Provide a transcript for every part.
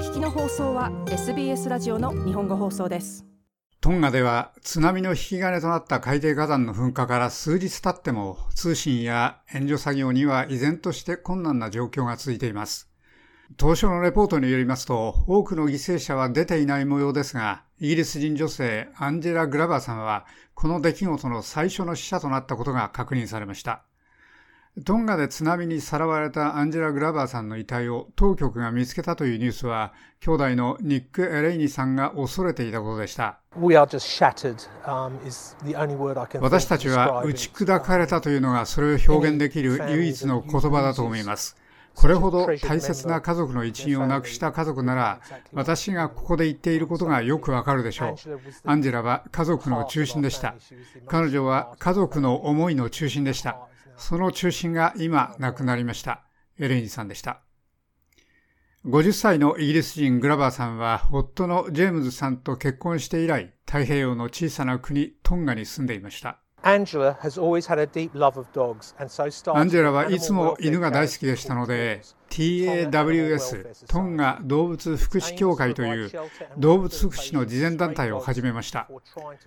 聞きの放送は SBS ラジオの日本語放送ですトンガでは津波の引き金となった海底火山の噴火から数日経っても通信や援助作業には依然として困難な状況が続いています。当初のレポートによりますと多くの犠牲者は出ていない模様ですが、イギリス人女性アンジェラ・グラバーさんはこの出来事の最初の死者となったことが確認されました。トンガで津波にさらわれたアンジェラ・グラバーさんの遺体を当局が見つけたというニュースは、兄弟のニック・エレイニさんが恐れていたことでした。私たちは打ち砕かれたというのがそれを表現できる唯一の言葉だと思います。これほど大切な家族の一員を亡くした家族なら、私がここで言っていることがよくわかるでしょう。アンジェラは家族の中心でした。彼女は家族の思いの中心でした。その中心が今亡くなりました。エレインさんでした。50歳のイギリス人グラバーさんは夫のジェームズさんと結婚して以来、太平洋の小さな国トンガに住んでいました。アンジェラはいつも犬が大好きでしたので、TAWS、トンガ動物福祉協会という動物福祉の慈善団体を始めました。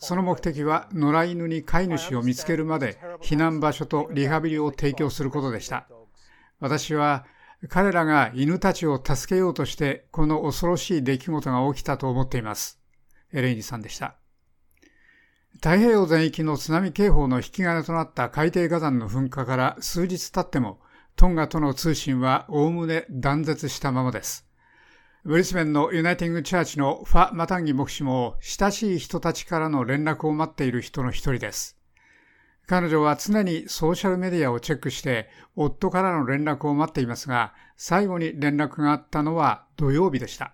その目的は野良犬に飼い主を見つけるまで避難場所とリハビリを提供することでした。私は彼らが犬たちを助けようとしてこの恐ろしい出来事が起きたと思っています。エレイニさんでした。太平洋全域の津波警報の引き金となった海底火山の噴火から数日経っても、トンガとの通信はおおむね断絶したままです。ブリスベンのユナイティングチャーチのファ・マタンギ牧師も親しい人たちからの連絡を待っている人の一人です。彼女は常にソーシャルメディアをチェックして夫からの連絡を待っていますが、最後に連絡があったのは土曜日でした。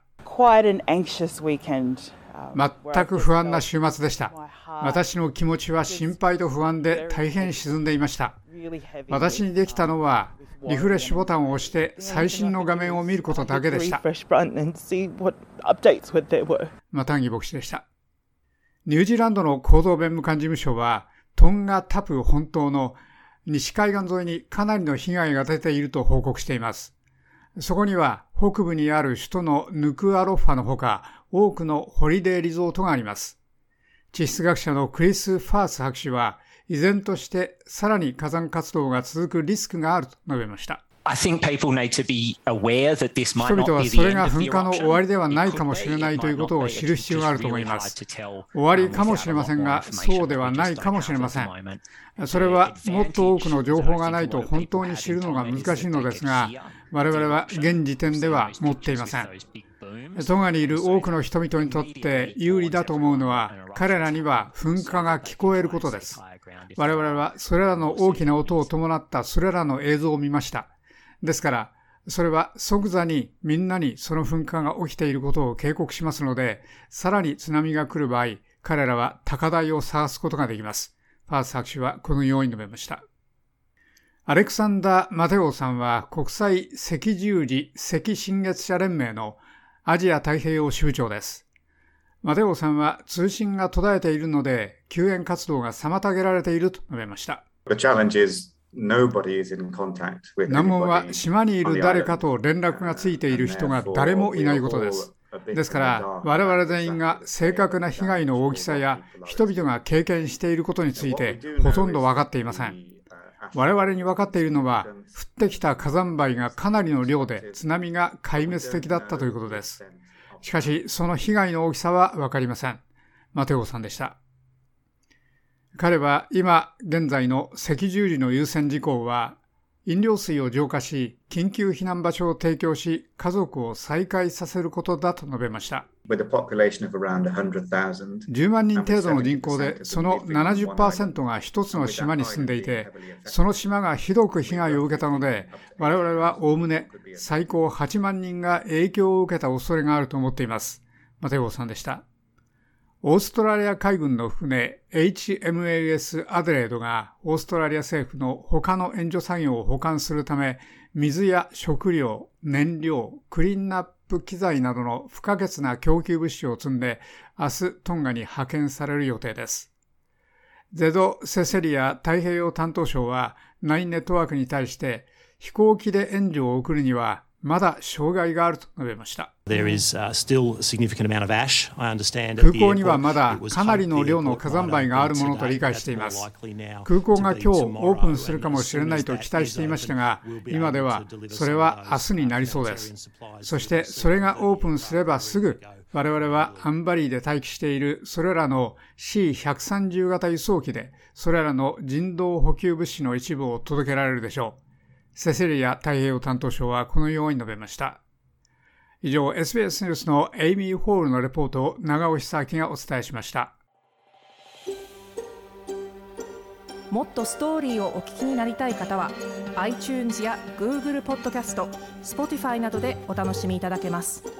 全く不安な週末でした。私の気持ちは心配と不安で大変沈んでいました。私にできたのは、リフレッシュボタンを押して最新の画面を見ることだけでした。マタンギ牧師でした。ニュージーランドの行動弁務官事務所は、トンガタプ本島の西海岸沿いにかなりの被害が出ていると報告しています。そこには北部にある首都のヌクアロッファのほか多くのホリデーリゾートがあります。地質学者のクリス・ファース博士は依然としてさらに火山活動が続くリスクがあると述べました。人々はそれが噴火の終わりではないかもしれないということを知る必要があると思います。終わりかもしれませんが、そうではないかもしれません。それはもっと多くの情報がないと本当に知るのが難しいのですが、我々は現時点では持っていません。トンガにいる多くの人々にとって有利だと思うのは、彼らには噴火が聞こえることです。我々はそれらの大きな音を伴ったそれらの映像を見ました。ですから、それは即座にみんなにその噴火が起きていることを警告しますので、さらに津波が来る場合、彼らは高台を探すことができます。ファース博士はこのように述べました。アレクサンダー・マテオさんは国際赤十字赤新月者連盟のアジア太平洋支部長です。マテオさんは通信が途絶えているので救援活動が妨げられていると述べました。難問は島にいる誰かと連絡がついている人が誰もいないことです。ですから、我々全員が正確な被害の大きさや人々が経験していることについてほとんど分かっていません。我々に分かっているのは、降ってきた火山灰がかなりの量で津波が壊滅的だったということです。しかし、その被害の大きさは分かりません。マテオさんでした。彼は今現在の赤十字の優先事項は飲料水を浄化し、緊急避難場所を提供し、家族を再開させることだと述べました。10万人程度の人口で、その70%が一つの島に住んでいて、その島がひどく被害を受けたので、我々はおおむね最高8万人が影響を受けた恐れがあると思っています。マテオさんでした。オーストラリア海軍の船 HMAS アデレードがオーストラリア政府の他の援助作業を保管するため水や食料、燃料、クリーンナップ機材などの不可欠な供給物資を積んで明日トンガに派遣される予定です。ゼド・セセリア太平洋担当省はナインネットワークに対して飛行機で援助を送るにはまだ障害があると述べました。空港にはまだかなりの量の火山灰があるものと理解しています。空港が今日オープンするかもしれないと期待していましたが、今ではそれは明日になりそうです。そしてそれがオープンすればすぐ、我々はアンバリーで待機しているそれらの C130 型輸送機で、それらの人道補給物資の一部を届けられるでしょう。セセリア太平洋担当省はこのように述べました。以上、SBS ニュースのエイミー・ホールのレポートを長尾久明がお伝えしました。もっとストーリーをお聞きになりたい方は iTunes や Google ポッドキャスト Spotify などでお楽しみいただけます。